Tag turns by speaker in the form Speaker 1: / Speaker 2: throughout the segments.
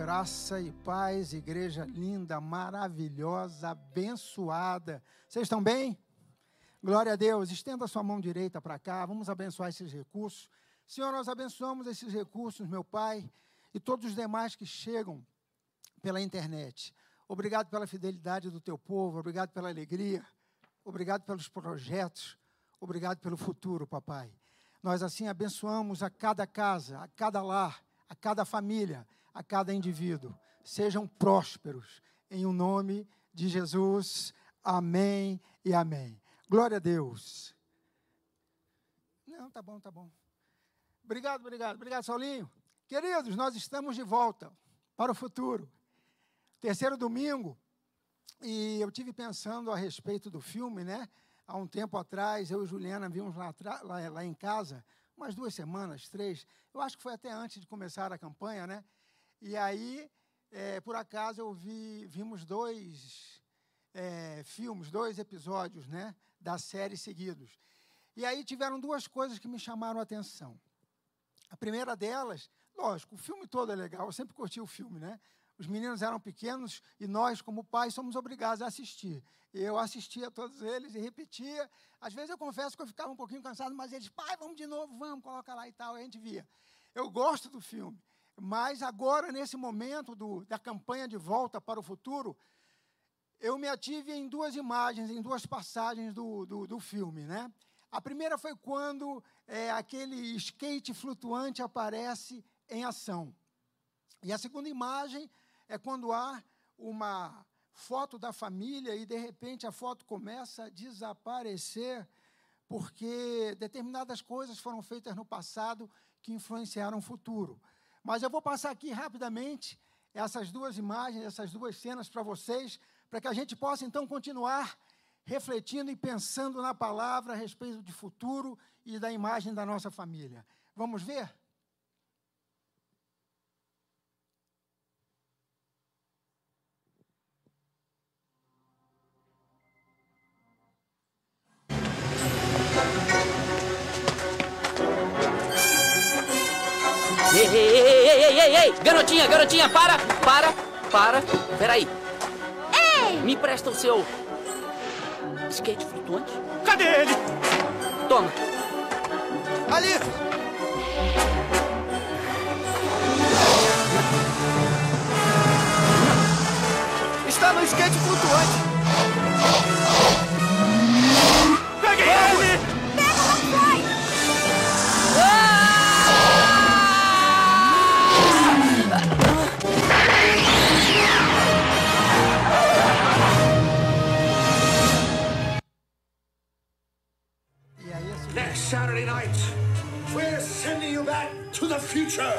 Speaker 1: Graça e paz, igreja linda, maravilhosa, abençoada. Vocês estão bem? Glória a Deus. Estenda sua mão direita para cá. Vamos abençoar esses recursos. Senhor, nós abençoamos esses recursos, meu Pai, e todos os demais que chegam pela internet. Obrigado pela fidelidade do teu povo, obrigado pela alegria, obrigado pelos projetos, obrigado pelo futuro, papai. Nós assim abençoamos a cada casa, a cada lar, a cada família a cada indivíduo. Sejam prósperos, em o um nome de Jesus. Amém e amém. Glória a Deus. Não, tá bom, tá bom. Obrigado, obrigado, obrigado, Saulinho. Queridos, nós estamos de volta para o futuro. Terceiro domingo, e eu tive pensando a respeito do filme, né? Há um tempo atrás, eu e Juliana vimos lá, lá, lá em casa, umas duas semanas, três. Eu acho que foi até antes de começar a campanha, né? E aí, é, por acaso, eu vi, vimos dois é, filmes, dois episódios né, da série seguidos. E aí tiveram duas coisas que me chamaram a atenção. A primeira delas, lógico, o filme todo é legal, eu sempre curti o filme, né? Os meninos eram pequenos e nós, como pais, somos obrigados a assistir. Eu assistia todos eles e repetia. Às vezes eu confesso que eu ficava um pouquinho cansado, mas eles, pai, vamos de novo, vamos, coloca lá e tal. E a gente via. Eu gosto do filme. Mas agora, nesse momento do, da campanha de volta para o futuro, eu me ative em duas imagens, em duas passagens do, do, do filme. Né? A primeira foi quando é, aquele skate flutuante aparece em ação. E a segunda imagem é quando há uma foto da família e, de repente, a foto começa a desaparecer porque determinadas coisas foram feitas no passado que influenciaram o futuro. Mas eu vou passar aqui rapidamente essas duas imagens, essas duas cenas para vocês, para que a gente possa então continuar refletindo e pensando na palavra a respeito de futuro e da imagem da nossa família. Vamos ver?
Speaker 2: Ei, ei! Garotinha, garotinha, para, para, para. Peraí.
Speaker 3: Ei!
Speaker 2: Me presta o seu skate flutuante?
Speaker 4: Cadê ele?
Speaker 2: Toma.
Speaker 4: Ali! Está no skate flutuante. Peguei ele!
Speaker 5: Saturday night, we're sending you back to the future.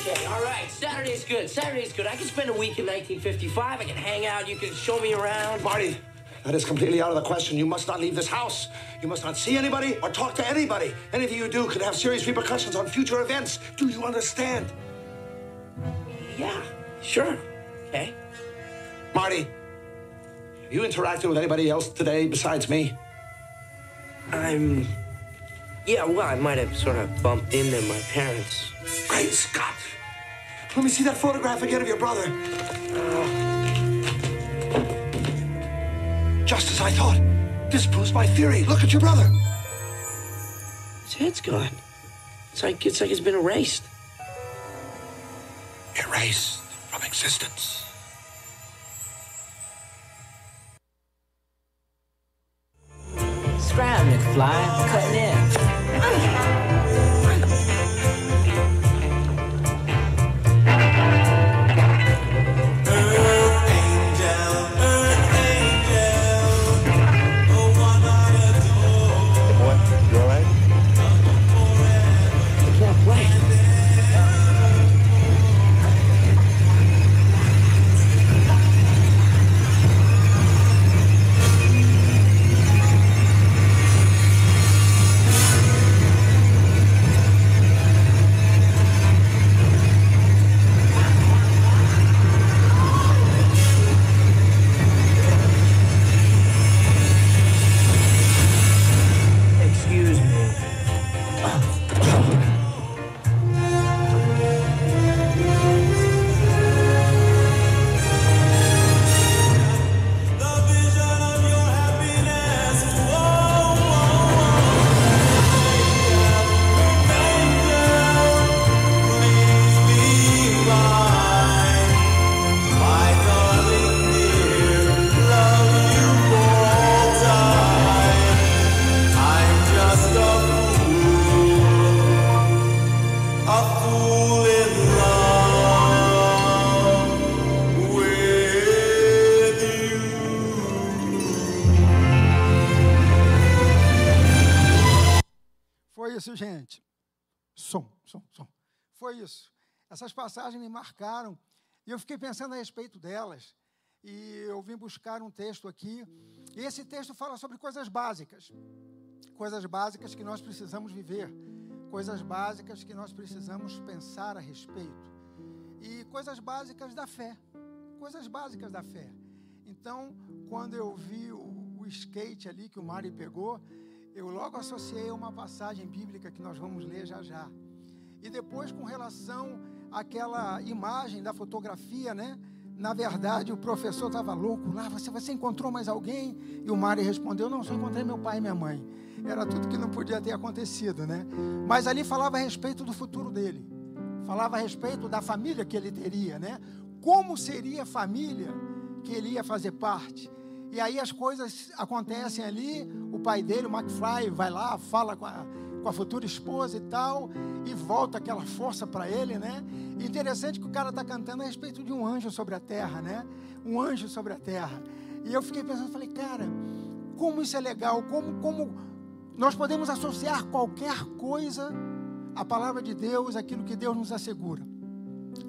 Speaker 2: Okay, all right. Saturday's good. Saturday's good. I can spend a week in 1955. I can hang out. You can show me around.
Speaker 5: Marty, that is completely out of the question. You must not leave this house. You must not see anybody or talk to anybody. Anything you do could have serious repercussions on future events. Do you understand?
Speaker 2: Yeah, sure. Okay.
Speaker 5: Marty, have you interacted with anybody else today besides me?
Speaker 2: I'm. Yeah, well, I might have sort of bumped into my parents.
Speaker 5: Great Scott! Let me see that photograph again of your brother. Uh, just as I thought. This proves my theory. Look at your brother.
Speaker 2: His head's gone. It's like it's like it's been erased.
Speaker 5: Erased from existence.
Speaker 6: Scram, McFly. Cutting in.
Speaker 1: Ay. Essas passagens me marcaram e eu fiquei pensando a respeito delas. E eu vim buscar um texto aqui. E esse texto fala sobre coisas básicas. Coisas básicas que nós precisamos viver. Coisas básicas que nós precisamos pensar a respeito. E coisas básicas da fé. Coisas básicas da fé. Então, quando eu vi o, o skate ali que o Mari pegou, eu logo associei a uma passagem bíblica que nós vamos ler já já. E depois, com relação àquela imagem da fotografia, né? Na verdade, o professor estava louco lá. Você, você encontrou mais alguém? E o Mari respondeu: Não, só encontrei meu pai e minha mãe. Era tudo que não podia ter acontecido, né? Mas ali falava a respeito do futuro dele. Falava a respeito da família que ele teria, né? Como seria a família que ele ia fazer parte. E aí as coisas acontecem ali, o pai dele, o McFly, vai lá, fala com a, com a futura esposa e tal, e volta aquela força para ele, né? Interessante que o cara está cantando a respeito de um anjo sobre a terra, né? Um anjo sobre a terra. E eu fiquei pensando, falei, cara, como isso é legal, como, como nós podemos associar qualquer coisa à palavra de Deus, aquilo que Deus nos assegura.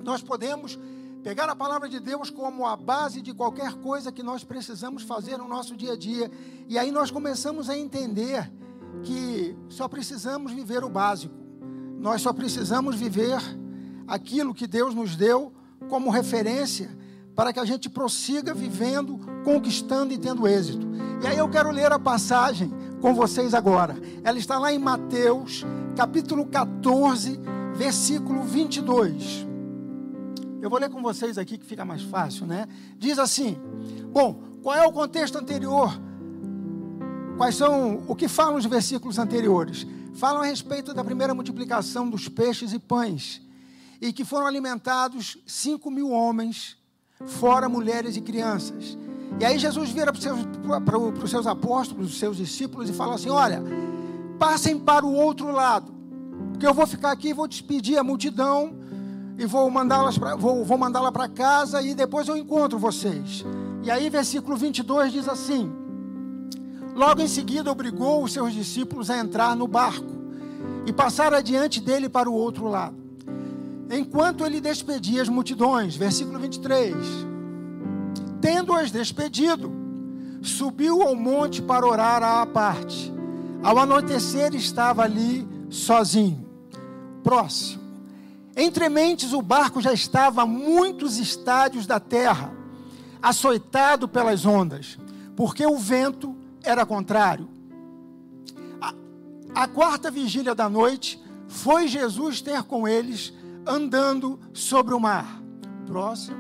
Speaker 1: Nós podemos pegar a palavra de Deus como a base de qualquer coisa que nós precisamos fazer no nosso dia a dia. E aí nós começamos a entender que só precisamos viver o básico. Nós só precisamos viver aquilo que Deus nos deu como referência para que a gente prossiga vivendo, conquistando e tendo êxito. E aí eu quero ler a passagem com vocês agora. Ela está lá em Mateus, capítulo 14, versículo 22. Eu vou ler com vocês aqui que fica mais fácil, né? Diz assim: Bom, qual é o contexto anterior? Quais são o que falam os versículos anteriores? Falam a respeito da primeira multiplicação dos peixes e pães, e que foram alimentados cinco mil homens, fora mulheres e crianças. E aí Jesus vira para os seus, para os seus apóstolos, os seus discípulos, e fala assim: Olha, passem para o outro lado, porque eu vou ficar aqui e vou despedir a multidão e vou mandá-las para vou, vou mandá-la para casa e depois eu encontro vocês. E aí versículo 22 diz assim: Logo em seguida obrigou os seus discípulos a entrar no barco e passar adiante dele para o outro lado. Enquanto ele despedia as multidões, versículo 23. Tendo-as despedido, subiu ao monte para orar à parte. Ao anoitecer estava ali sozinho. Próximo. Entre mentes, o barco já estava a muitos estádios da terra, açoitado pelas ondas, porque o vento era contrário. A, a quarta vigília da noite foi Jesus ter com eles, andando sobre o mar. Próximo.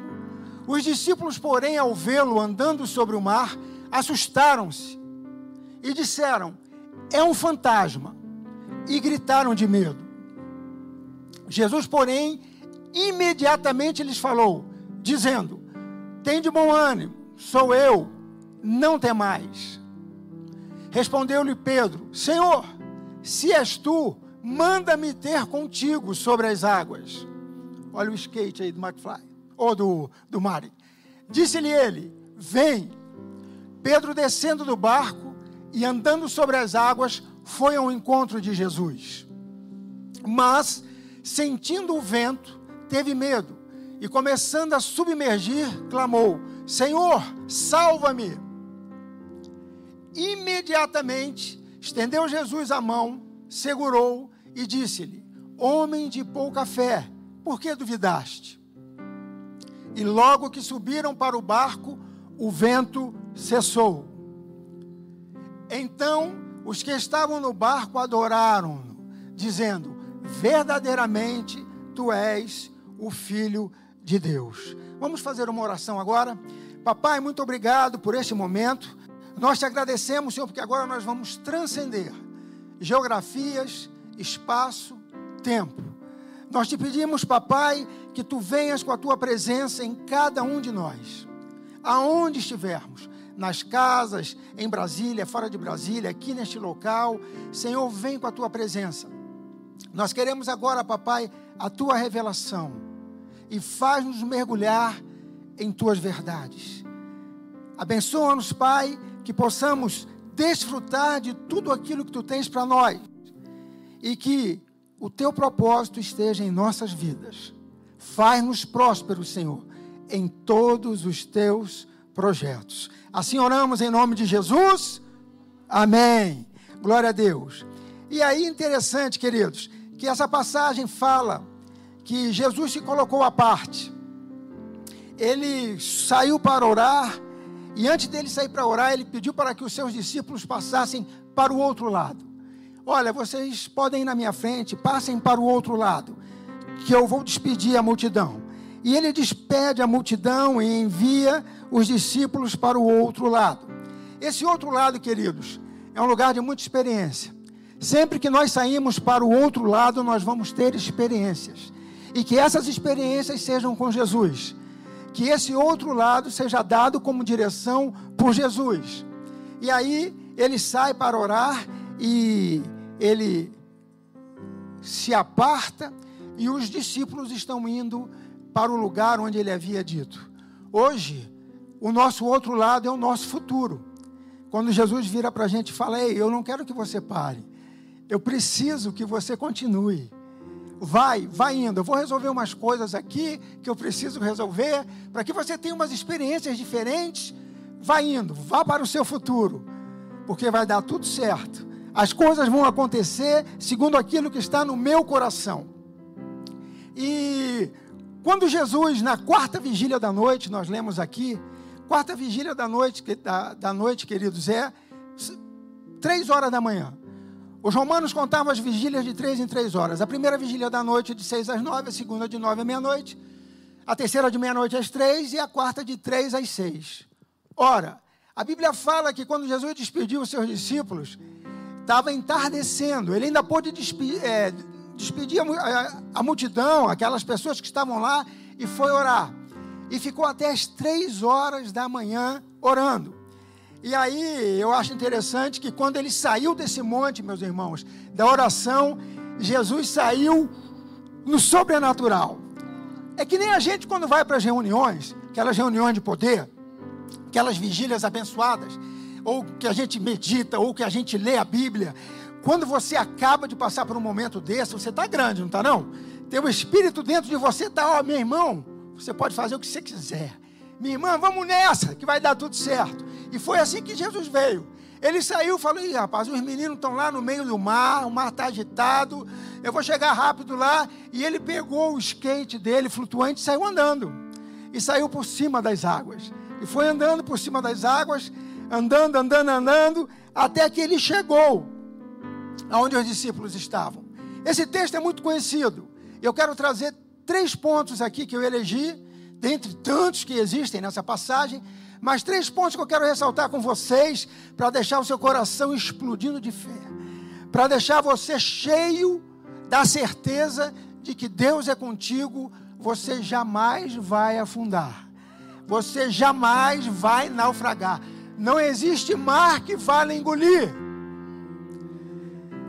Speaker 1: Os discípulos, porém, ao vê-lo andando sobre o mar, assustaram-se e disseram: É um fantasma. E gritaram de medo. Jesus, porém, imediatamente lhes falou, dizendo: Tem de bom ânimo, sou eu, não temais. Respondeu-lhe Pedro: Senhor, se és tu, manda-me ter contigo sobre as águas. Olha o skate aí do McFly, ou do, do Mari. Disse-lhe ele: Vem. Pedro, descendo do barco e andando sobre as águas, foi ao encontro de Jesus. Mas sentindo o vento, teve medo e, começando a submergir, clamou: Senhor, salva-me! Imediatamente estendeu Jesus a mão, segurou e disse-lhe: Homem de pouca fé, por que duvidaste? E logo que subiram para o barco, o vento cessou. Então os que estavam no barco adoraram-no, dizendo: verdadeiramente tu és o Filho de Deus. Vamos fazer uma oração agora. Papai, muito obrigado por este momento. Nós te agradecemos, Senhor, porque agora nós vamos transcender geografias, espaço, tempo. Nós te pedimos, papai, que tu venhas com a tua presença em cada um de nós, aonde estivermos, nas casas, em Brasília, fora de Brasília, aqui neste local. Senhor, vem com a tua presença nós queremos agora, papai, a tua revelação e faz-nos mergulhar em tuas verdades. Abençoa-nos, Pai, que possamos desfrutar de tudo aquilo que tu tens para nós e que o teu propósito esteja em nossas vidas. Faz-nos prósperos, Senhor, em todos os teus projetos. Assim oramos em nome de Jesus. Amém. Glória a Deus. E aí, interessante, queridos, que essa passagem fala que Jesus se colocou à parte. Ele saiu para orar, e antes dele sair para orar, ele pediu para que os seus discípulos passassem para o outro lado. Olha, vocês podem ir na minha frente, passem para o outro lado, que eu vou despedir a multidão. E ele despede a multidão e envia os discípulos para o outro lado. Esse outro lado, queridos, é um lugar de muita experiência. Sempre que nós saímos para o outro lado, nós vamos ter experiências. E que essas experiências sejam com Jesus. Que esse outro lado seja dado como direção por Jesus. E aí ele sai para orar e ele se aparta e os discípulos estão indo para o lugar onde ele havia dito. Hoje, o nosso outro lado é o nosso futuro. Quando Jesus vira para a gente e fala: Ei, eu não quero que você pare, eu preciso que você continue. Vai, vai indo. Eu vou resolver umas coisas aqui que eu preciso resolver para que você tenha umas experiências diferentes. Vai indo, vá para o seu futuro, porque vai dar tudo certo. As coisas vão acontecer segundo aquilo que está no meu coração. E quando Jesus, na quarta vigília da noite, nós lemos aqui, quarta vigília da noite, da, da noite, queridos, é três horas da manhã. Os romanos contavam as vigílias de três em três horas. A primeira vigília da noite de seis às nove, a segunda de nove à meia-noite, a terceira de meia-noite às três e a quarta de três às seis. Ora, a Bíblia fala que quando Jesus despediu os seus discípulos, estava entardecendo. Ele ainda pôde despedir, é, despedir a, a, multidão, aquelas pessoas que estavam lá, e foi orar. E ficou até as três horas da manhã orando. E aí eu acho interessante que quando ele saiu desse monte, meus irmãos, da oração, Jesus saiu no sobrenatural. É que nem a gente quando vai para as reuniões, aquelas reuniões de poder, aquelas vigílias abençoadas, ou que a gente medita, ou que a gente lê a Bíblia, quando você acaba de passar por um momento desse, você está grande, não está não? Tem um espírito dentro de você, está, ó, meu irmão, você pode fazer o que você quiser. Minha irmã, vamos nessa, que vai dar tudo certo. E foi assim que Jesus veio. Ele saiu e falou: Ih, rapaz, os meninos estão lá no meio do mar, o mar está agitado, eu vou chegar rápido lá. E ele pegou o skate dele, flutuante, e saiu andando. E saiu por cima das águas. E foi andando por cima das águas, andando, andando, andando, até que ele chegou aonde os discípulos estavam. Esse texto é muito conhecido. Eu quero trazer três pontos aqui que eu elegi, dentre tantos que existem nessa passagem, mas três pontos que eu quero ressaltar com vocês para deixar o seu coração explodindo de fé, para deixar você cheio da certeza de que Deus é contigo, você jamais vai afundar. Você jamais vai naufragar. Não existe mar que vá lhe engolir.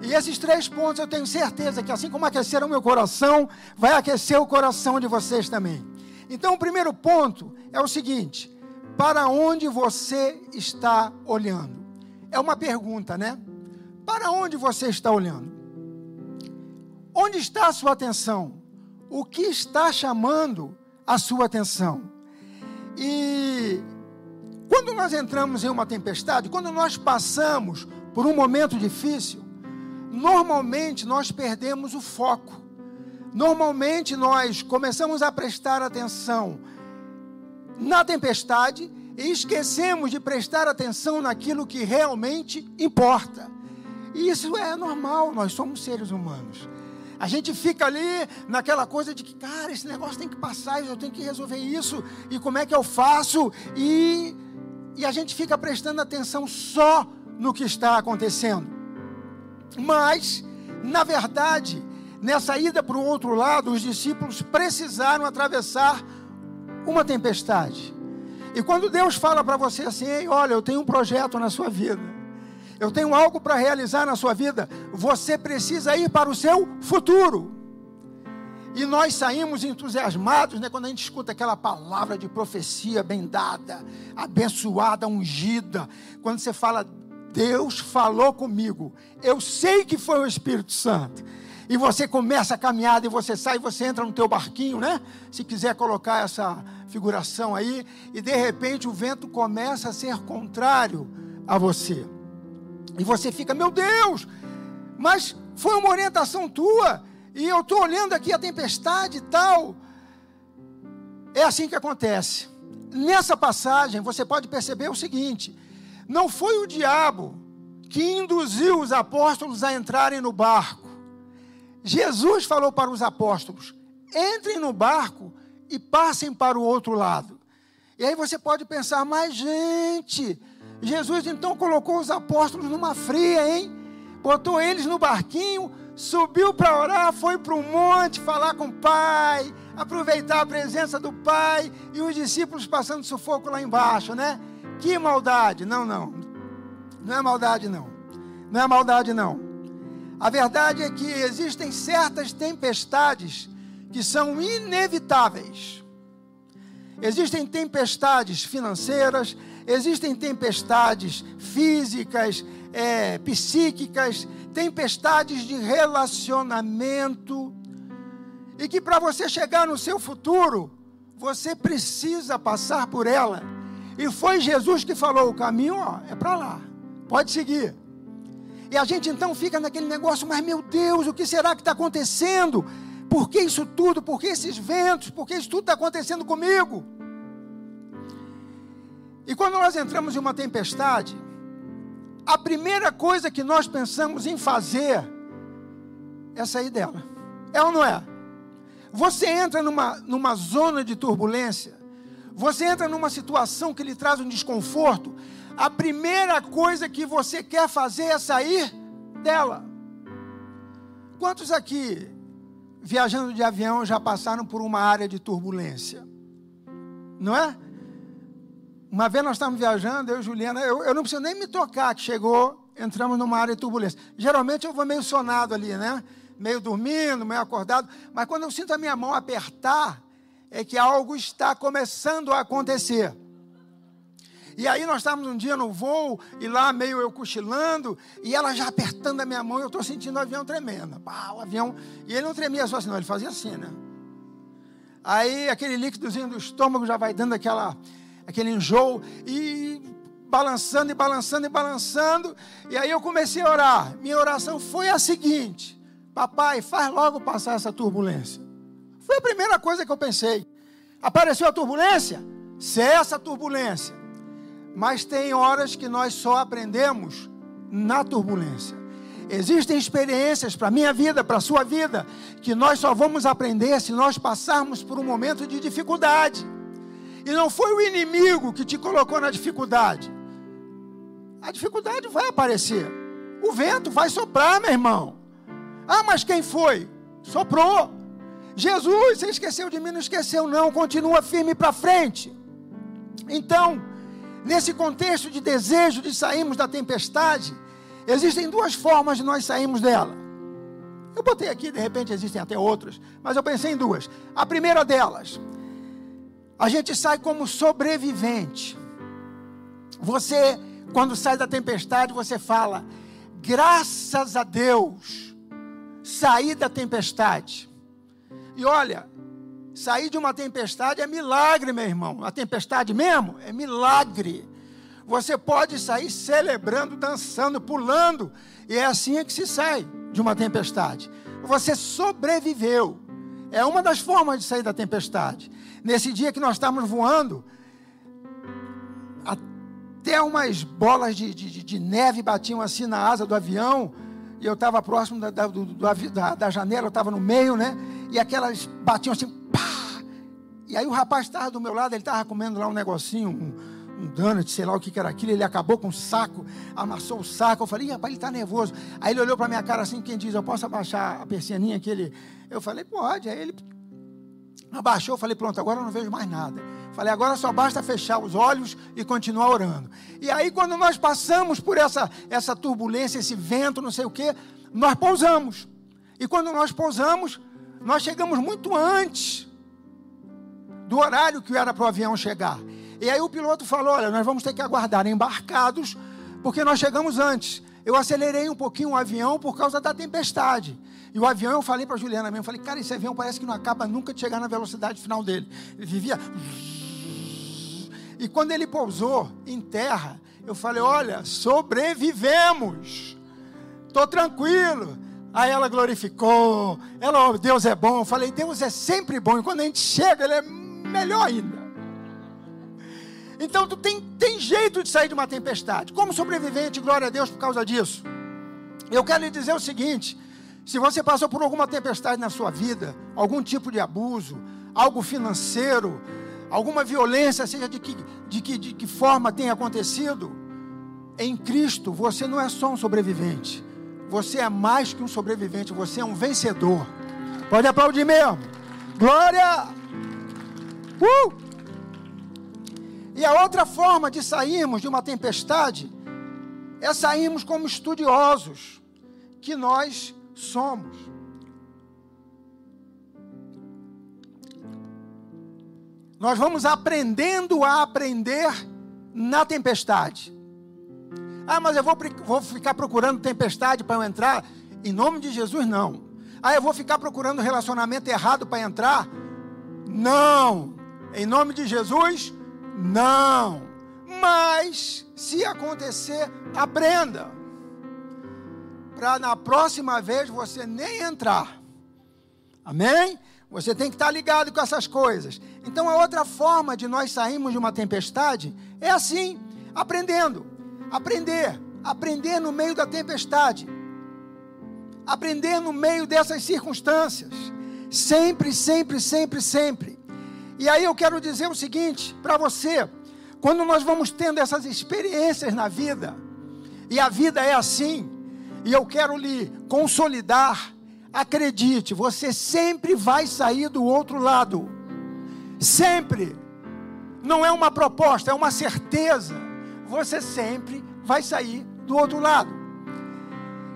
Speaker 1: E esses três pontos eu tenho certeza que, assim como aqueceram o meu coração, vai aquecer o coração de vocês também. Então, o primeiro ponto é o seguinte: para onde você está olhando? É uma pergunta, né? Para onde você está olhando? Onde está a sua atenção? O que está chamando a sua atenção? E quando nós entramos em uma tempestade, quando nós passamos por um momento difícil, normalmente nós perdemos o foco. Normalmente nós começamos a prestar atenção na tempestade e esquecemos de prestar atenção naquilo que realmente importa. E isso é normal, nós somos seres humanos. A gente fica ali naquela coisa de que, cara, esse negócio tem que passar, eu tenho que resolver isso, e como é que eu faço? E, e a gente fica prestando atenção só no que está acontecendo. Mas, na verdade, nessa ida para o outro lado, os discípulos precisaram atravessar uma tempestade. E quando Deus fala para você assim, olha, eu tenho um projeto na sua vida, eu tenho algo para realizar na sua vida, você precisa ir para o seu futuro. E nós saímos entusiasmados, né, quando a gente escuta aquela palavra de profecia bem dada, abençoada, ungida. Quando você fala, Deus falou comigo. Eu sei que foi o Espírito Santo. E você começa a caminhada e você sai, você entra no teu barquinho, né? Se quiser colocar essa figuração aí, e de repente o vento começa a ser contrário a você. E você fica, meu Deus, mas foi uma orientação tua, e eu estou olhando aqui a tempestade e tal. É assim que acontece. Nessa passagem, você pode perceber o seguinte: não foi o diabo que induziu os apóstolos a entrarem no barco. Jesus falou para os apóstolos: entrem no barco e passem para o outro lado. E aí você pode pensar, mas gente, Jesus então colocou os apóstolos numa fria, hein? Botou eles no barquinho, subiu para orar, foi para o monte falar com o Pai, aproveitar a presença do Pai e os discípulos passando sufoco lá embaixo, né? Que maldade! Não, não. Não é maldade, não. Não é maldade, não. A verdade é que existem certas tempestades que são inevitáveis. Existem tempestades financeiras, existem tempestades físicas, é, psíquicas, tempestades de relacionamento, e que para você chegar no seu futuro, você precisa passar por ela. E foi Jesus que falou: o caminho ó, é para lá, pode seguir. E a gente então fica naquele negócio, mas meu Deus, o que será que está acontecendo? Por que isso tudo? Por que esses ventos? Por que isso tudo está acontecendo comigo? E quando nós entramos em uma tempestade, a primeira coisa que nós pensamos em fazer é sair dela. É ou não é? Você entra numa, numa zona de turbulência, você entra numa situação que lhe traz um desconforto, a primeira coisa que você quer fazer é sair dela. Quantos aqui, viajando de avião, já passaram por uma área de turbulência? Não é? Uma vez nós estávamos viajando, eu e Juliana, eu, eu não preciso nem me tocar, que chegou, entramos numa área de turbulência. Geralmente eu vou meio sonado ali, né? Meio dormindo, meio acordado, mas quando eu sinto a minha mão apertar, é que algo está começando a acontecer. E aí nós estávamos um dia no voo, e lá meio eu cochilando, e ela já apertando a minha mão, e eu estou sentindo o avião tremendo. Pá, o avião. E ele não tremia só assim, não, ele fazia assim, né? Aí aquele líquidozinho do estômago já vai dando aquela, aquele enjoo, e balançando e balançando e balançando. E aí eu comecei a orar. Minha oração foi a seguinte: Papai, faz logo passar essa turbulência. Foi a primeira coisa que eu pensei. Apareceu a turbulência? Cessa a turbulência. Mas tem horas que nós só aprendemos na turbulência. Existem experiências para a minha vida, para a sua vida, que nós só vamos aprender se nós passarmos por um momento de dificuldade. E não foi o inimigo que te colocou na dificuldade. A dificuldade vai aparecer. O vento vai soprar, meu irmão. Ah, mas quem foi? Soprou. Jesus, você esqueceu de mim? Não esqueceu, não. Continua firme para frente. Então, Nesse contexto de desejo de sairmos da tempestade, existem duas formas de nós sairmos dela. Eu botei aqui, de repente existem até outras, mas eu pensei em duas. A primeira delas, a gente sai como sobrevivente. Você, quando sai da tempestade, você fala: graças a Deus, saí da tempestade. E olha, Sair de uma tempestade é milagre, meu irmão. A tempestade mesmo é milagre. Você pode sair celebrando, dançando, pulando. E é assim que se sai de uma tempestade. Você sobreviveu. É uma das formas de sair da tempestade. Nesse dia que nós estávamos voando, até umas bolas de, de, de neve batiam assim na asa do avião. E eu estava próximo da, da, do, da, da janela, eu estava no meio, né? E aquelas batiam assim, e aí o rapaz estava do meu lado, ele estava comendo lá um negocinho, um, um donut, sei lá o que, que era aquilo. Ele acabou com o saco, amassou o saco. Eu falei, rapaz, ele está nervoso. Aí ele olhou para minha cara assim, quem diz, eu posso abaixar a persianinha que ele. Eu falei, pode. Aí ele abaixou, eu falei, pronto, agora eu não vejo mais nada. Falei, agora só basta fechar os olhos e continuar orando. E aí, quando nós passamos por essa, essa turbulência, esse vento, não sei o que, nós pousamos. E quando nós pousamos, nós chegamos muito antes do horário que era para o avião chegar. E aí o piloto falou: olha, nós vamos ter que aguardar embarcados porque nós chegamos antes. Eu acelerei um pouquinho o avião por causa da tempestade. E o avião, eu falei para a Juliana mesmo, falei, cara, esse avião parece que não acaba nunca de chegar na velocidade final dele. Ele vivia. E quando ele pousou em terra, eu falei, olha, sobrevivemos. Estou tranquilo. Aí ela glorificou. Ela, oh, Deus é bom. Eu falei, Deus é sempre bom. E quando a gente chega, ele é melhor ainda. Então tu tem, tem jeito de sair de uma tempestade. Como sobrevivente, glória a Deus por causa disso. Eu quero lhe dizer o seguinte: se você passou por alguma tempestade na sua vida, algum tipo de abuso, algo financeiro, alguma violência, seja de que, de que, de que forma tenha acontecido, em Cristo você não é só um sobrevivente, você é mais que um sobrevivente, você é um vencedor. Pode aplaudir mesmo. Glória! Uh! E a outra forma de sairmos de uma tempestade é sairmos como estudiosos que nós somos. Nós vamos aprendendo a aprender na tempestade. Ah, mas eu vou, vou ficar procurando tempestade para eu entrar? Em nome de Jesus, não. Ah, eu vou ficar procurando relacionamento errado para entrar? Não. Em nome de Jesus, não. Mas, se acontecer, aprenda. Para na próxima vez você nem entrar. Amém? Você tem que estar ligado com essas coisas. Então, a outra forma de nós sairmos de uma tempestade é assim, aprendendo. Aprender. Aprender no meio da tempestade. Aprender no meio dessas circunstâncias. Sempre, sempre, sempre, sempre. E aí eu quero dizer o seguinte para você: quando nós vamos tendo essas experiências na vida, e a vida é assim, e eu quero lhe consolidar, acredite, você sempre vai sair do outro lado. Sempre. Não é uma proposta, é uma certeza. Você sempre vai sair do outro lado.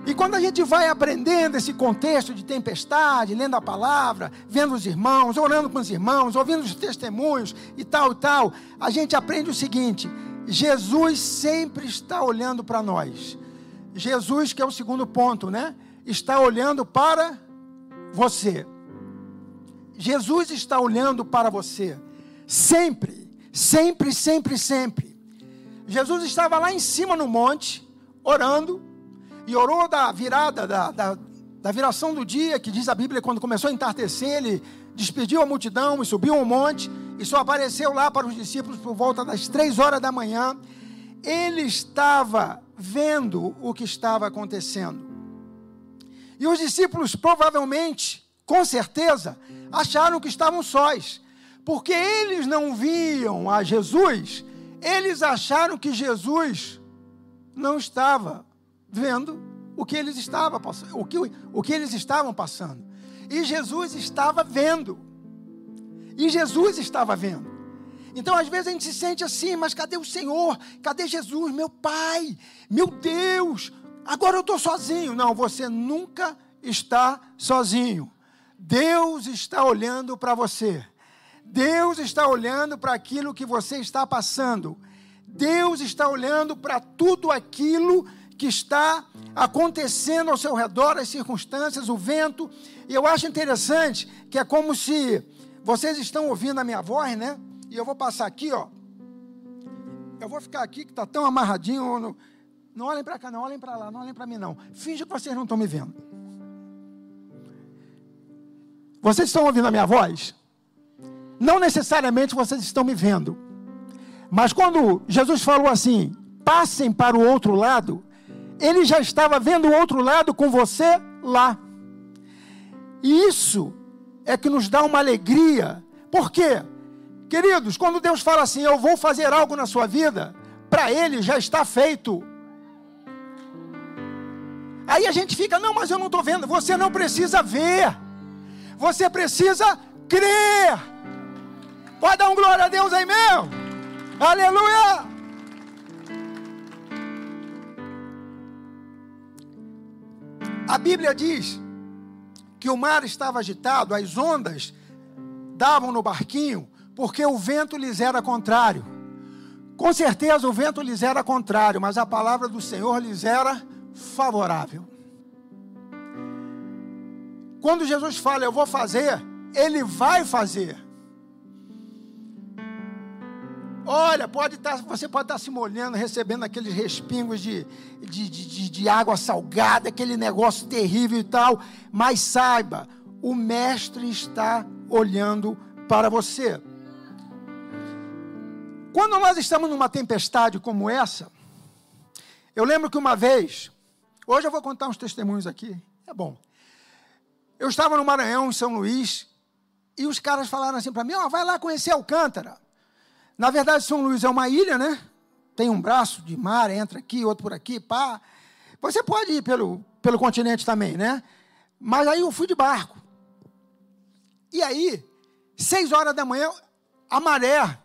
Speaker 1: E quando a gente vai aprendendo esse contexto de tempestade, lendo a palavra, vendo os irmãos, orando com os irmãos, ouvindo os testemunhos e tal e tal, a gente aprende o seguinte: Jesus sempre está olhando para nós. Jesus, que é o segundo ponto, né? Está olhando para você. Jesus está olhando para você. Sempre, sempre, sempre, sempre. Jesus estava lá em cima no monte, orando, e orou da virada, da, da, da viração do dia, que diz a Bíblia, quando começou a entardecer, ele despediu a multidão e subiu um monte, e só apareceu lá para os discípulos por volta das três horas da manhã. Ele estava vendo o que estava acontecendo. E os discípulos, provavelmente, com certeza, acharam que estavam sós, porque eles não viam a Jesus, eles acharam que Jesus não estava vendo o que eles estavam passando, o que, o que eles estavam passando. E Jesus estava vendo. E Jesus estava vendo. Então, às vezes, a gente se sente assim, mas cadê o Senhor? Cadê Jesus, meu Pai? Meu Deus, agora eu estou sozinho. Não, você nunca está sozinho. Deus está olhando para você. Deus está olhando para aquilo que você está passando. Deus está olhando para tudo aquilo que está acontecendo ao seu redor, as circunstâncias, o vento. E eu acho interessante que é como se vocês estão ouvindo a minha voz, né? E eu vou passar aqui, ó. Eu vou ficar aqui que está tão amarradinho. Não, não olhem para cá, não olhem para lá, não olhem para mim, não. Finge que vocês não estão me vendo. Vocês estão ouvindo a minha voz? Não necessariamente vocês estão me vendo. Mas quando Jesus falou assim: passem para o outro lado, ele já estava vendo o outro lado com você lá. E isso é que nos dá uma alegria. Por quê? Queridos, quando Deus fala assim, eu vou fazer algo na sua vida, para Ele já está feito. Aí a gente fica, não, mas eu não estou vendo. Você não precisa ver, você precisa crer. Pode dar um glória a Deus aí mesmo? Aleluia! A Bíblia diz que o mar estava agitado, as ondas davam no barquinho, porque o vento lhes era contrário. Com certeza o vento lhes era contrário, mas a palavra do Senhor lhes era favorável. Quando Jesus fala, eu vou fazer, ele vai fazer. Olha, pode estar, você pode estar se molhando, recebendo aqueles respingos de, de, de, de, água salgada, aquele negócio terrível e tal, mas saiba, o Mestre está olhando para você. Quando nós estamos numa tempestade como essa, eu lembro que uma vez, hoje eu vou contar uns testemunhos aqui, é bom. Eu estava no Maranhão, em São Luís, e os caras falaram assim para mim: oh, vai lá conhecer Alcântara. Na verdade, São Luís é uma ilha, né? Tem um braço de mar, entra aqui, outro por aqui, pá. Você pode ir pelo, pelo continente também, né? Mas aí eu fui de barco. E aí, seis horas da manhã, a maré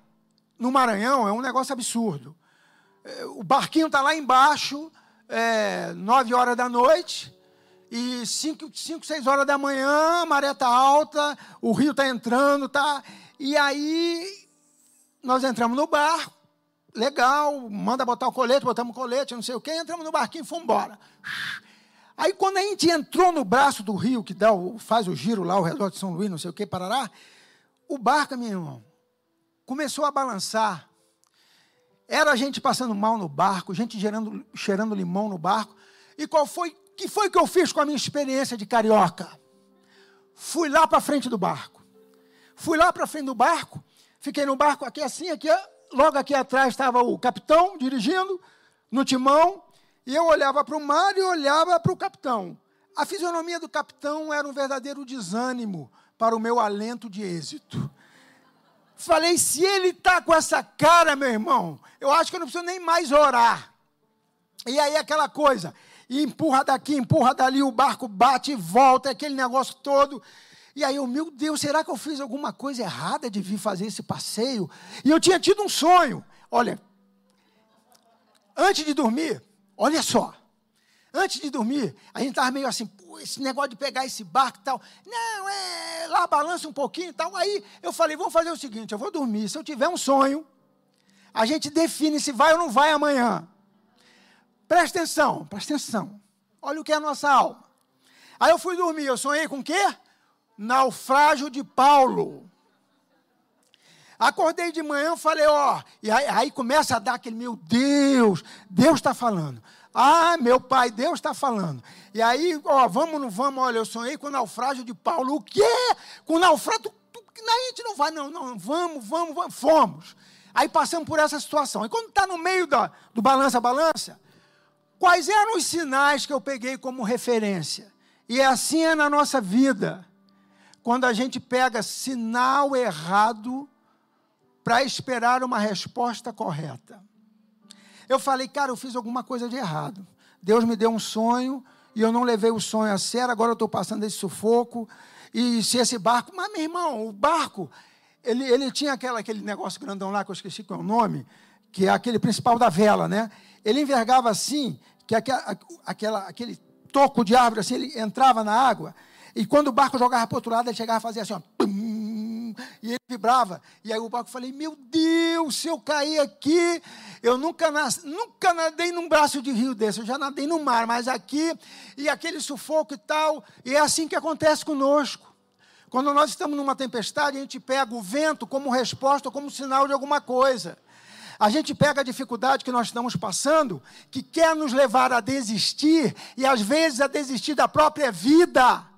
Speaker 1: no Maranhão é um negócio absurdo. É, o barquinho está lá embaixo, é, nove horas da noite, e cinco, cinco, seis horas da manhã, a maré está alta, o rio está entrando, tá? E aí nós entramos no barco, legal, manda botar o colete, botamos o colete, não sei o quê, entramos no barquinho e fomos embora. Aí quando a gente entrou no braço do rio, que dá o, faz o giro lá ao redor de São Luís, não sei o quê, Parará, o barco, meu irmão, começou a balançar. Era gente passando mal no barco, gente gerando, cheirando limão no barco. E qual foi, que foi que eu fiz com a minha experiência de carioca? Fui lá para frente do barco. Fui lá para frente do barco Fiquei no barco aqui assim, aqui, logo aqui atrás estava o capitão dirigindo, no timão, e eu olhava para o mar e olhava para o capitão. A fisionomia do capitão era um verdadeiro desânimo para o meu alento de êxito. Falei, se ele está com essa cara, meu irmão, eu acho que eu não preciso nem mais orar. E aí aquela coisa, empurra daqui, empurra dali, o barco bate e volta, aquele negócio todo. E aí eu, meu Deus, será que eu fiz alguma coisa errada de vir fazer esse passeio? E eu tinha tido um sonho. Olha, antes de dormir, olha só. Antes de dormir, a gente estava meio assim, esse negócio de pegar esse barco e tal. Não, é, lá balança um pouquinho e tal. Aí eu falei, vamos fazer o seguinte, eu vou dormir. Se eu tiver um sonho, a gente define se vai ou não vai amanhã. Presta atenção, presta atenção. Olha o que é a nossa alma. Aí eu fui dormir, eu sonhei com o quê? Naufrágio de Paulo. Acordei de manhã, falei, ó, e aí, aí, começa a dar aquele, meu Deus, Deus está falando. Ah, meu pai, Deus está falando. E aí, ó, vamos, não vamos, olha, eu sonhei com o naufrágio de Paulo. O quê? Com o naufrágio? A gente não vai, não, não, vamos, vamos, vamos, fomos. Aí passamos por essa situação. E quando está no meio da, do balança-balança, quais eram os sinais que eu peguei como referência? E assim é na nossa vida quando a gente pega sinal errado para esperar uma resposta correta. Eu falei, cara, eu fiz alguma coisa de errado. Deus me deu um sonho e eu não levei o sonho a sério, agora eu estou passando esse sufoco. E se esse barco. Mas, meu irmão, o barco, ele, ele tinha aquela, aquele negócio grandão lá, que eu esqueci qual é o nome, que é aquele principal da vela, né? Ele envergava assim, que aquela, aquela, aquele toco de árvore assim, ele entrava na água e quando o barco jogava para o outro lado, ele chegava a fazer assim, ó, pum, e ele vibrava. E aí o barco falei, meu Deus, se eu cair aqui, eu nunca, nas, nunca nadei num braço de rio desse, eu já nadei no mar, mas aqui, e aquele sufoco e tal, e é assim que acontece conosco. Quando nós estamos numa tempestade, a gente pega o vento como resposta, como sinal de alguma coisa. A gente pega a dificuldade que nós estamos passando, que quer nos levar a desistir, e às vezes a desistir da própria vida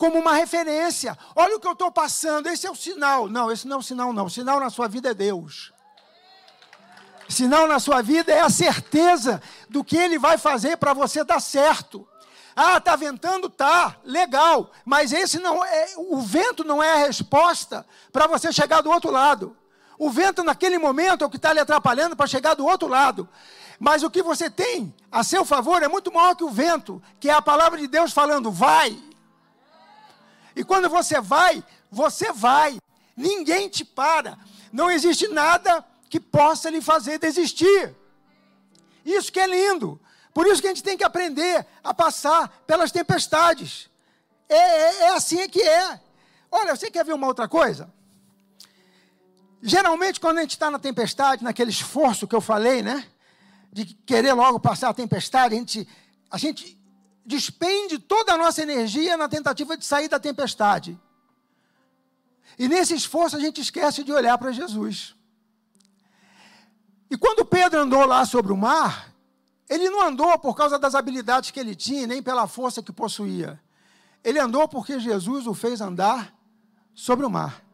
Speaker 1: como uma referência. Olha o que eu estou passando, esse é o sinal. Não, esse não é o sinal, não. O sinal na sua vida é Deus. Sinal na sua vida é a certeza do que Ele vai fazer para você dar certo. Ah, está ventando? Tá, legal. Mas esse não é, o vento não é a resposta para você chegar do outro lado. O vento naquele momento é o que está lhe atrapalhando para chegar do outro lado. Mas o que você tem a seu favor é muito maior que o vento, que é a palavra de Deus falando, vai. E quando você vai, você vai. Ninguém te para. Não existe nada que possa lhe fazer desistir. Isso que é lindo. Por isso que a gente tem que aprender a passar pelas tempestades. É, é, é assim que é. Olha, você quer ver uma outra coisa? Geralmente, quando a gente está na tempestade, naquele esforço que eu falei, né? De querer logo passar a tempestade, a gente, a gente despende toda a nossa energia na tentativa de sair da tempestade. E nesse esforço a gente esquece de olhar para Jesus. E quando Pedro andou lá sobre o mar, ele não andou por causa das habilidades que ele tinha, nem pela força que possuía. Ele andou porque Jesus o fez andar sobre o mar.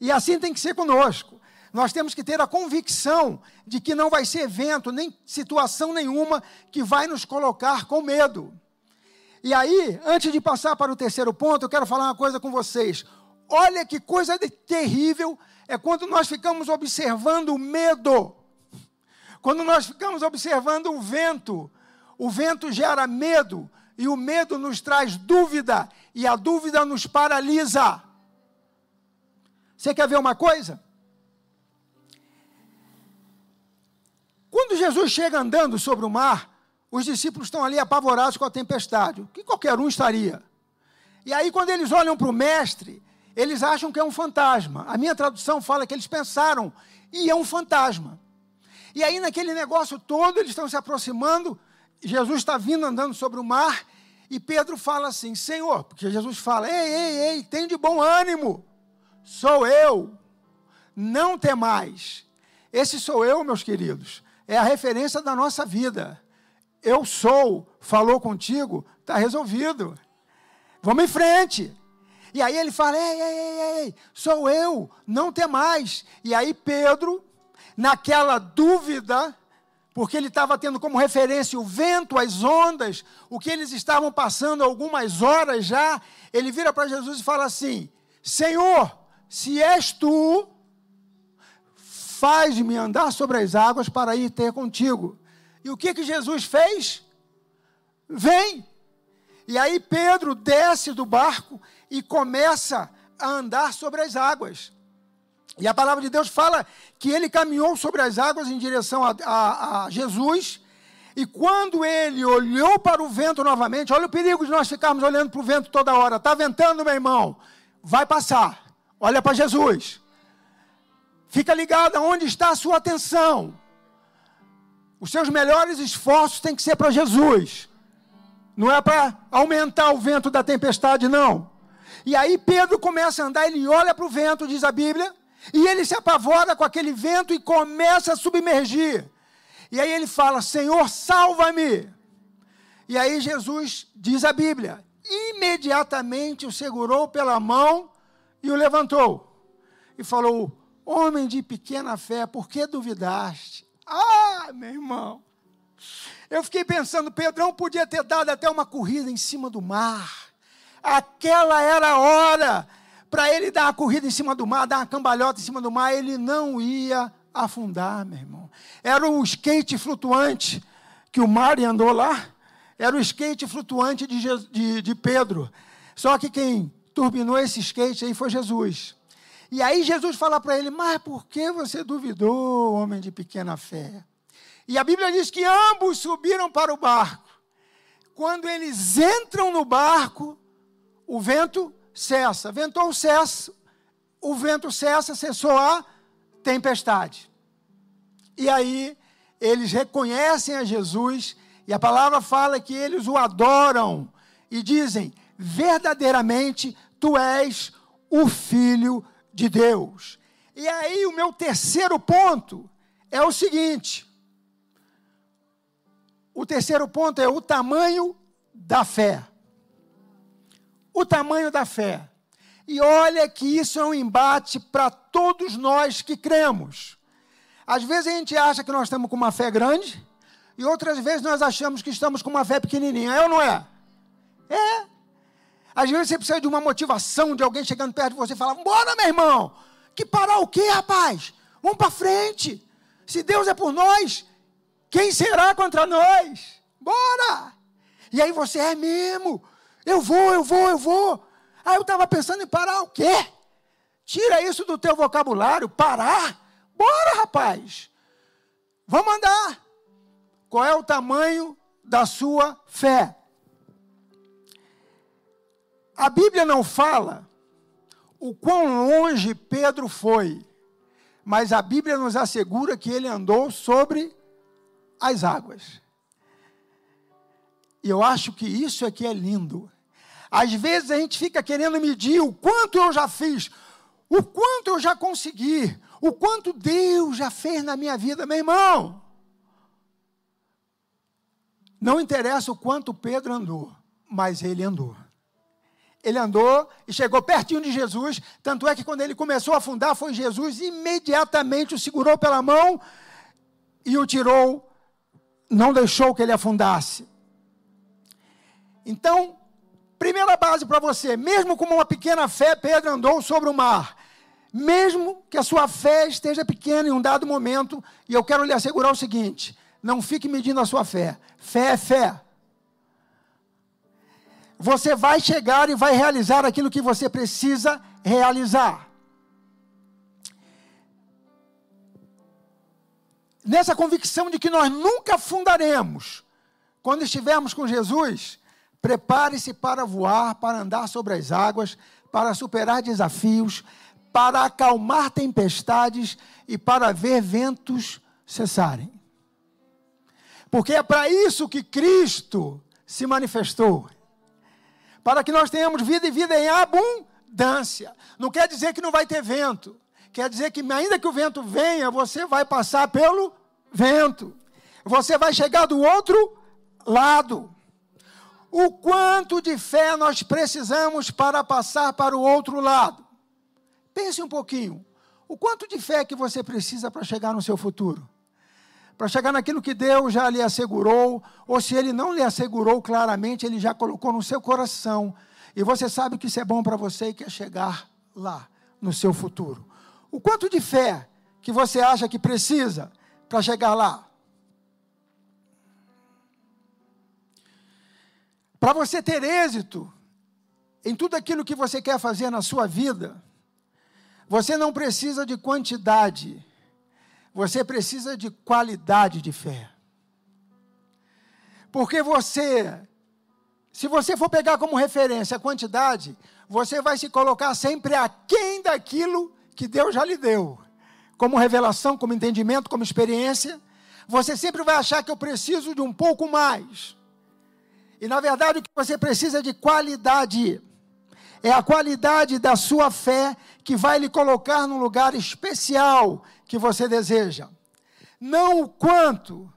Speaker 1: E assim tem que ser conosco. Nós temos que ter a convicção de que não vai ser evento, nem situação nenhuma que vai nos colocar com medo. E aí, antes de passar para o terceiro ponto, eu quero falar uma coisa com vocês. Olha que coisa terrível é quando nós ficamos observando o medo. Quando nós ficamos observando o vento. O vento gera medo e o medo nos traz dúvida e a dúvida nos paralisa. Você quer ver uma coisa? Quando Jesus chega andando sobre o mar, os discípulos estão ali apavorados com a tempestade, que qualquer um estaria. E aí, quando eles olham para o mestre, eles acham que é um fantasma. A minha tradução fala que eles pensaram, e é um fantasma. E aí, naquele negócio todo, eles estão se aproximando, Jesus está vindo andando sobre o mar, e Pedro fala assim: Senhor, porque Jesus fala, ei, ei, ei, tem de bom ânimo sou eu, não temais. Esse sou eu, meus queridos, é a referência da nossa vida. Eu sou, falou contigo, está resolvido. Vamos em frente. E aí ele fala: ei, ei, ei, ei, sou eu, não temais. E aí Pedro, naquela dúvida, porque ele estava tendo como referência o vento, as ondas, o que eles estavam passando algumas horas já, ele vira para Jesus e fala assim: Senhor, se és tu, faz-me andar sobre as águas para ir ter contigo. E o que que Jesus fez? Vem. E aí Pedro desce do barco e começa a andar sobre as águas. E a palavra de Deus fala que ele caminhou sobre as águas em direção a, a, a Jesus. E quando ele olhou para o vento novamente, olha o perigo de nós ficarmos olhando para o vento toda hora. Está ventando, meu irmão? Vai passar. Olha para Jesus. Fica ligado aonde está a sua atenção. Os seus melhores esforços têm que ser para Jesus. Não é para aumentar o vento da tempestade, não. E aí Pedro começa a andar, ele olha para o vento, diz a Bíblia, e ele se apavora com aquele vento e começa a submergir. E aí ele fala: Senhor, salva-me. E aí Jesus diz a Bíblia: imediatamente o segurou pela mão e o levantou e falou: Homem de pequena fé, por que duvidaste? Ah, meu irmão. Eu fiquei pensando, Pedrão podia ter dado até uma corrida em cima do mar. Aquela era a hora para ele dar a corrida em cima do mar, dar uma cambalhota em cima do mar. Ele não ia afundar, meu irmão. Era o skate flutuante que o Mário andou lá. Era o skate flutuante de, de, de Pedro. Só que quem turbinou esse skate aí foi Jesus. E aí Jesus fala para ele: Mas por que você duvidou, homem de pequena fé? E a Bíblia diz que ambos subiram para o barco. Quando eles entram no barco, o vento cessa. Ventou cessa, o vento cessa, cessou a tempestade. E aí eles reconhecem a Jesus, e a palavra fala que eles o adoram e dizem: verdadeiramente tu és o Filho de Deus. E aí, o meu terceiro ponto é o seguinte: o terceiro ponto é o tamanho da fé. O tamanho da fé. E olha que isso é um embate para todos nós que cremos. Às vezes a gente acha que nós estamos com uma fé grande, e outras vezes nós achamos que estamos com uma fé pequenininha. É ou não é? É. Às vezes você precisa de uma motivação de alguém chegando perto de você e falar: Bora, meu irmão! Que parar o quê, rapaz? Vamos para frente! Se Deus é por nós, quem será contra nós? Bora! E aí você é mesmo. Eu vou, eu vou, eu vou. Aí eu estava pensando em parar o quê? Tira isso do teu vocabulário. Parar? Bora, rapaz. Vamos andar. Qual é o tamanho da sua fé? A Bíblia não fala o quão longe Pedro foi, mas a Bíblia nos assegura que ele andou sobre as águas. E eu acho que isso aqui é lindo. Às vezes a gente fica querendo medir o quanto eu já fiz, o quanto eu já consegui, o quanto Deus já fez na minha vida, meu irmão. Não interessa o quanto Pedro andou, mas ele andou. Ele andou e chegou pertinho de Jesus, tanto é que quando ele começou a afundar, foi Jesus imediatamente o segurou pela mão e o tirou, não deixou que ele afundasse. Então, primeira base para você, mesmo com uma pequena fé, Pedro andou sobre o mar. Mesmo que a sua fé esteja pequena em um dado momento, e eu quero lhe assegurar o seguinte: não fique medindo a sua fé. Fé é fé. Você vai chegar e vai realizar aquilo que você precisa realizar. Nessa convicção de que nós nunca fundaremos, quando estivermos com Jesus, Prepare-se para voar, para andar sobre as águas, para superar desafios, para acalmar tempestades e para ver ventos cessarem. Porque é para isso que Cristo se manifestou. Para que nós tenhamos vida e vida em abundância. Não quer dizer que não vai ter vento. Quer dizer que, ainda que o vento venha, você vai passar pelo vento. Você vai chegar do outro lado o quanto de fé nós precisamos para passar para o outro lado. Pense um pouquinho. O quanto de fé que você precisa para chegar no seu futuro? Para chegar naquilo que Deus já lhe assegurou, ou se Ele não lhe assegurou claramente, Ele já colocou no seu coração. E você sabe que isso é bom para você e quer chegar lá, no seu futuro. O quanto de fé que você acha que precisa para chegar lá? Para você ter êxito em tudo aquilo que você quer fazer na sua vida, você não precisa de quantidade, você precisa de qualidade de fé. Porque você, se você for pegar como referência a quantidade, você vai se colocar sempre aquém daquilo que Deus já lhe deu. Como revelação, como entendimento, como experiência, você sempre vai achar que eu preciso de um pouco mais. E na verdade o que você precisa é de qualidade. É a qualidade da sua fé que vai lhe colocar no lugar especial que você deseja. Não o quanto,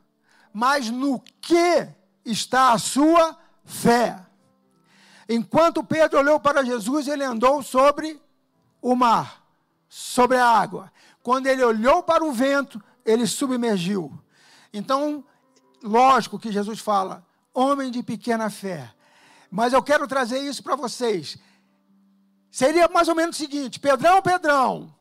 Speaker 1: mas no que está a sua fé. Enquanto Pedro olhou para Jesus, ele andou sobre o mar, sobre a água. Quando ele olhou para o vento, ele submergiu. Então, lógico que Jesus fala: homem de pequena fé. Mas eu quero trazer isso para vocês. Seria mais ou menos o seguinte: Pedrão, Pedrão,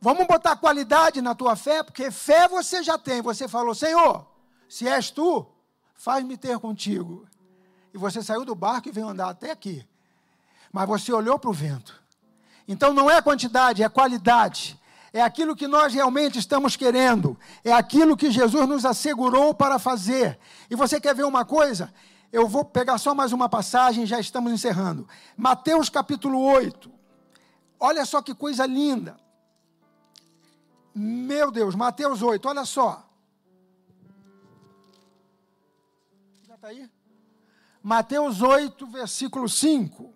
Speaker 1: vamos botar qualidade na tua fé, porque fé você já tem. Você falou, Senhor, se és tu, faz-me ter contigo. E você saiu do barco e veio andar até aqui. Mas você olhou para o vento. Então não é quantidade, é qualidade. É aquilo que nós realmente estamos querendo. É aquilo que Jesus nos assegurou para fazer. E você quer ver uma coisa? Eu vou pegar só mais uma passagem, já estamos encerrando. Mateus capítulo 8. Olha só que coisa linda. Meu Deus, Mateus 8, olha só. Já está aí? Mateus 8, versículo 5.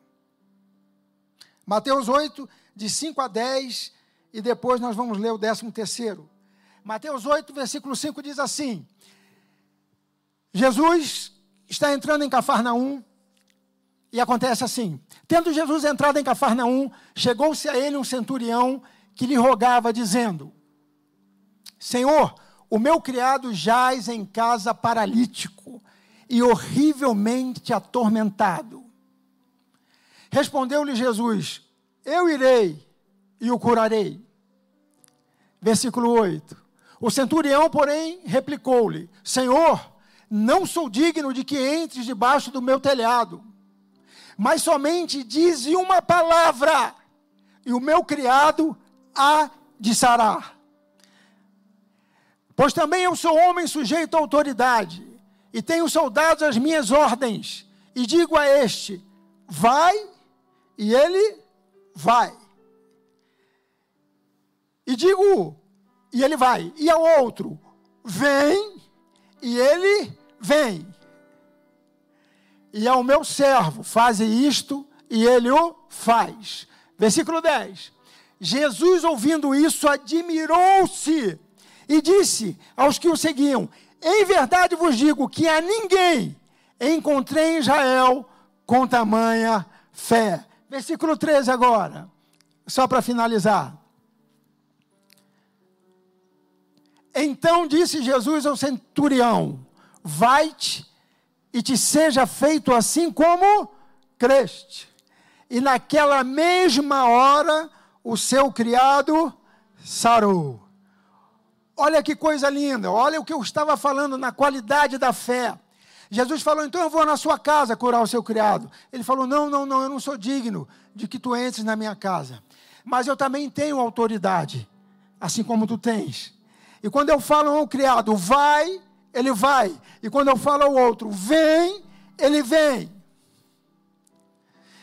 Speaker 1: Mateus 8, de 5 a 10 e depois nós vamos ler o décimo terceiro. Mateus 8, versículo 5 diz assim: Jesus está entrando em Cafarnaum e acontece assim: Tendo Jesus entrado em Cafarnaum, chegou-se a ele um centurião que lhe rogava, dizendo: Senhor, o meu criado jaz em casa paralítico e horrivelmente atormentado. Respondeu-lhe Jesus: Eu irei e o curarei. Versículo 8. O centurião, porém, replicou-lhe: Senhor, não sou digno de que entres debaixo do meu telhado, mas somente dize uma palavra, e o meu criado há de sarar. Pois também eu sou homem sujeito à autoridade, e tenho soldados às minhas ordens, e digo a este: vai, e ele vai E digo, e ele vai. E ao outro, vem, e ele vem. E ao meu servo, faze isto, e ele o faz. Versículo 10. Jesus, ouvindo isso, admirou-se e disse aos que o seguiam: Em verdade vos digo que a ninguém encontrei em Israel com tamanha fé. Versículo 13 agora, só para finalizar. Então disse Jesus ao centurião: Vai-te e te seja feito assim como creste. E naquela mesma hora o seu criado sarou. Olha que coisa linda, olha o que eu estava falando na qualidade da fé. Jesus falou: então eu vou na sua casa curar o seu criado. Ele falou: não, não, não, eu não sou digno de que tu entres na minha casa. Mas eu também tenho autoridade, assim como tu tens. E quando eu falo ao criado, vai, ele vai. E quando eu falo ao outro, vem, ele vem.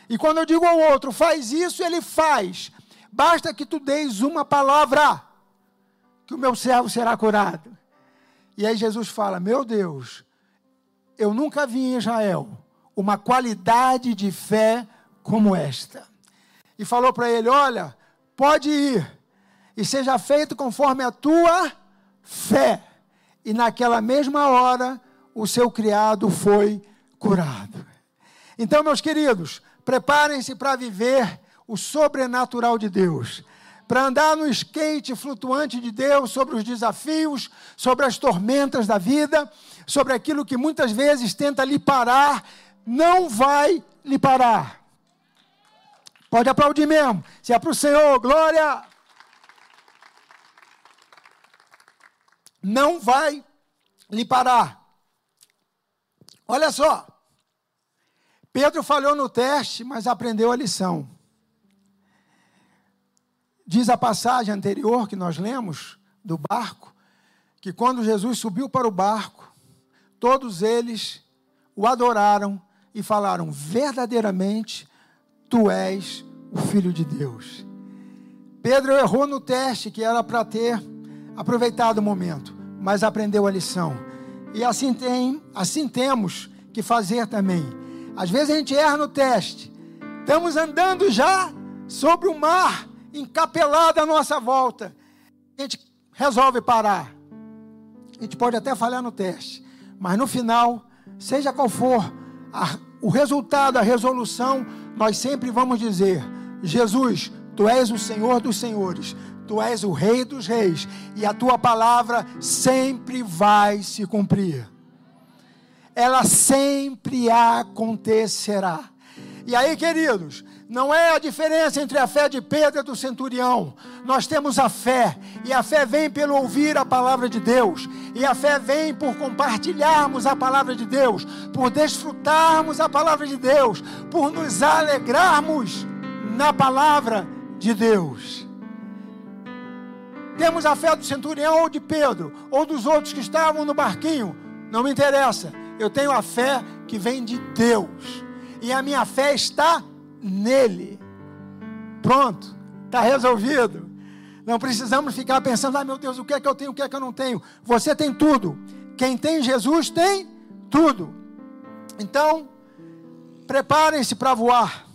Speaker 1: E quando eu digo ao outro, faz isso, ele faz. Basta que tu deis uma palavra, que o meu servo será curado. E aí Jesus fala: Meu Deus, eu nunca vi em Israel uma qualidade de fé como esta. E falou para ele: Olha, pode ir, e seja feito conforme a tua fé. E naquela mesma hora, o seu criado foi curado. Então, meus queridos, preparem-se para viver o sobrenatural de Deus, para andar no skate flutuante de Deus sobre os desafios, sobre as tormentas da vida, sobre aquilo que muitas vezes tenta lhe parar, não vai lhe parar. Pode aplaudir mesmo. Se é para o Senhor, glória. não vai lhe parar. Olha só. Pedro falhou no teste, mas aprendeu a lição. Diz a passagem anterior que nós lemos do barco, que quando Jesus subiu para o barco, todos eles o adoraram e falaram: verdadeiramente, tu és o Filho de Deus. Pedro errou no teste que era para ter aproveitado o momento, mas aprendeu a lição. E assim tem, assim temos que fazer também. Às vezes a gente erra no teste. Estamos andando já sobre o mar encapelado à nossa volta. A gente resolve parar. A gente pode até falhar no teste, mas no final, seja qual for a, o resultado, a resolução, nós sempre vamos dizer: Jesus, tu és o Senhor dos Senhores, Tu és o Rei dos Reis e a tua palavra sempre vai se cumprir. Ela sempre acontecerá. E aí, queridos, não é a diferença entre a fé de Pedro e do centurião. Nós temos a fé, e a fé vem pelo ouvir a palavra de Deus, e a fé vem por compartilharmos a palavra de Deus, por desfrutarmos a palavra de Deus, por nos alegrarmos na palavra de Deus. Temos a fé do centurião ou de Pedro, ou dos outros que estavam no barquinho, não me interessa. Eu tenho a fé que vem de Deus, e a minha fé está nele. Pronto, está resolvido. Não precisamos ficar pensando, ah meu Deus, o que é que eu tenho, o que é que eu não tenho. Você tem tudo. Quem tem Jesus tem tudo. Então, preparem-se para voar.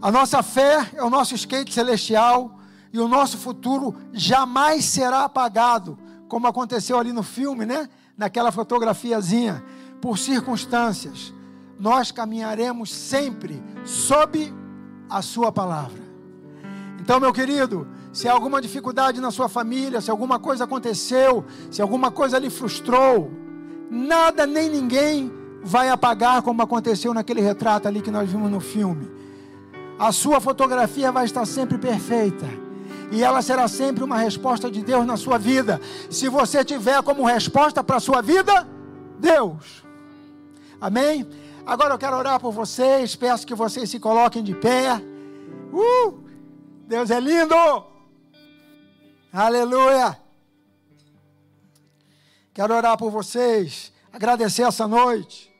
Speaker 1: A nossa fé é o nosso skate celestial e o nosso futuro jamais será apagado, como aconteceu ali no filme, né? Naquela fotografiazinha, por circunstâncias. Nós caminharemos sempre sob a sua palavra. Então, meu querido, se há alguma dificuldade na sua família, se alguma coisa aconteceu, se alguma coisa lhe frustrou, nada nem ninguém vai apagar como aconteceu naquele retrato ali que nós vimos no filme. A sua fotografia vai estar sempre perfeita e ela será sempre uma resposta de Deus na sua vida. Se você tiver como resposta para a sua vida, Deus. Amém? Agora eu quero orar por vocês, peço que vocês se coloquem de pé. Uh! Deus é lindo! Aleluia! Quero orar por vocês, agradecer essa noite.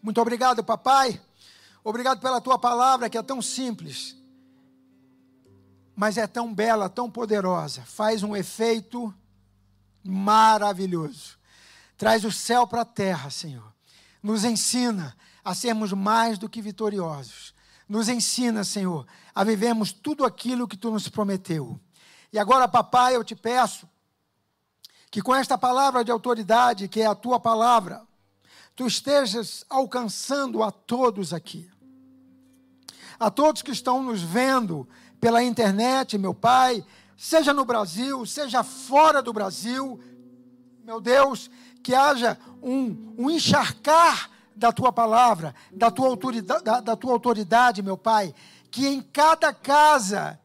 Speaker 1: Muito obrigado, papai. Obrigado pela tua palavra que é tão simples, mas é tão bela, tão poderosa. Faz um efeito maravilhoso. Traz o céu para a terra, Senhor. Nos ensina a sermos mais do que vitoriosos. Nos ensina, Senhor, a vivermos tudo aquilo que tu nos prometeu. E agora, papai, eu te peço que com esta palavra de autoridade, que é a tua palavra, tu estejas alcançando a todos aqui. A todos que estão nos vendo pela internet, meu Pai, seja no Brasil, seja fora do Brasil, meu Deus, que haja um, um encharcar da tua palavra, da tua, autoridade, da, da tua autoridade, meu Pai, que em cada casa,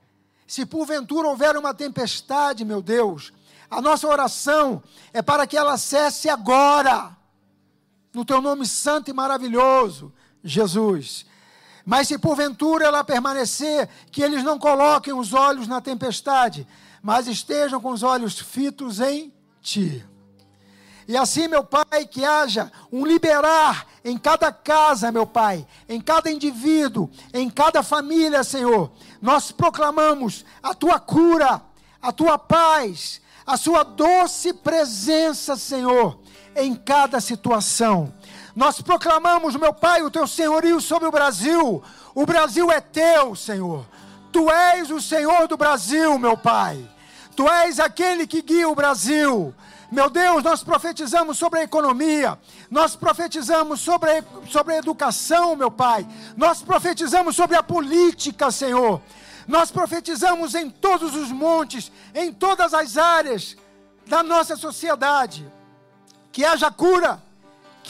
Speaker 1: se porventura houver uma tempestade, meu Deus, a nossa oração é para que ela cesse agora, no teu nome santo e maravilhoso, Jesus. Mas se porventura ela permanecer, que eles não coloquem os olhos na tempestade, mas estejam com os olhos fitos em ti. E assim, meu Pai, que haja um liberar em cada casa, meu Pai, em cada indivíduo, em cada família, Senhor. Nós proclamamos a tua cura, a tua paz, a sua doce presença, Senhor, em cada situação. Nós proclamamos, meu Pai, o teu senhorio sobre o Brasil. O Brasil é teu, Senhor. Tu és o Senhor do Brasil, meu Pai. Tu és aquele que guia o Brasil. Meu Deus, nós profetizamos sobre a economia, nós profetizamos sobre a, sobre a educação, meu Pai, nós profetizamos sobre a política, Senhor, nós profetizamos em todos os montes, em todas as áreas da nossa sociedade, que haja cura,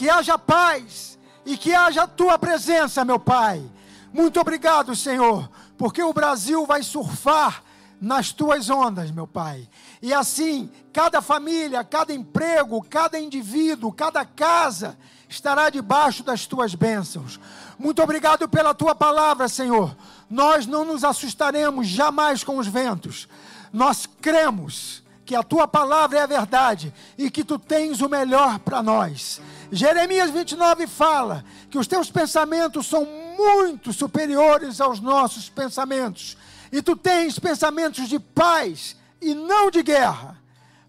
Speaker 1: que haja paz e que haja a tua presença, meu Pai. Muito obrigado, Senhor, porque o Brasil vai surfar nas tuas ondas, meu Pai. E assim, cada família, cada emprego, cada indivíduo, cada casa estará debaixo das tuas bênçãos. Muito obrigado pela tua palavra, Senhor. Nós não nos assustaremos jamais com os ventos. Nós cremos que a tua palavra é a verdade e que tu tens o melhor para nós. Jeremias 29 fala que os teus pensamentos são muito superiores aos nossos pensamentos e tu tens pensamentos de paz e não de guerra,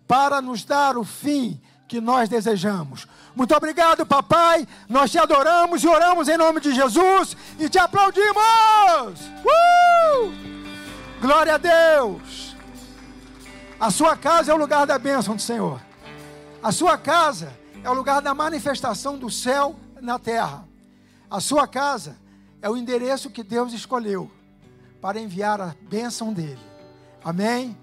Speaker 1: para nos dar o fim que nós desejamos. Muito obrigado, papai. Nós te adoramos e oramos em nome de Jesus e te aplaudimos. Uh! Glória a Deus. A sua casa é o lugar da bênção do Senhor. A sua casa é o lugar da manifestação do céu na terra. A sua casa é o endereço que Deus escolheu para enviar a bênção dele. Amém?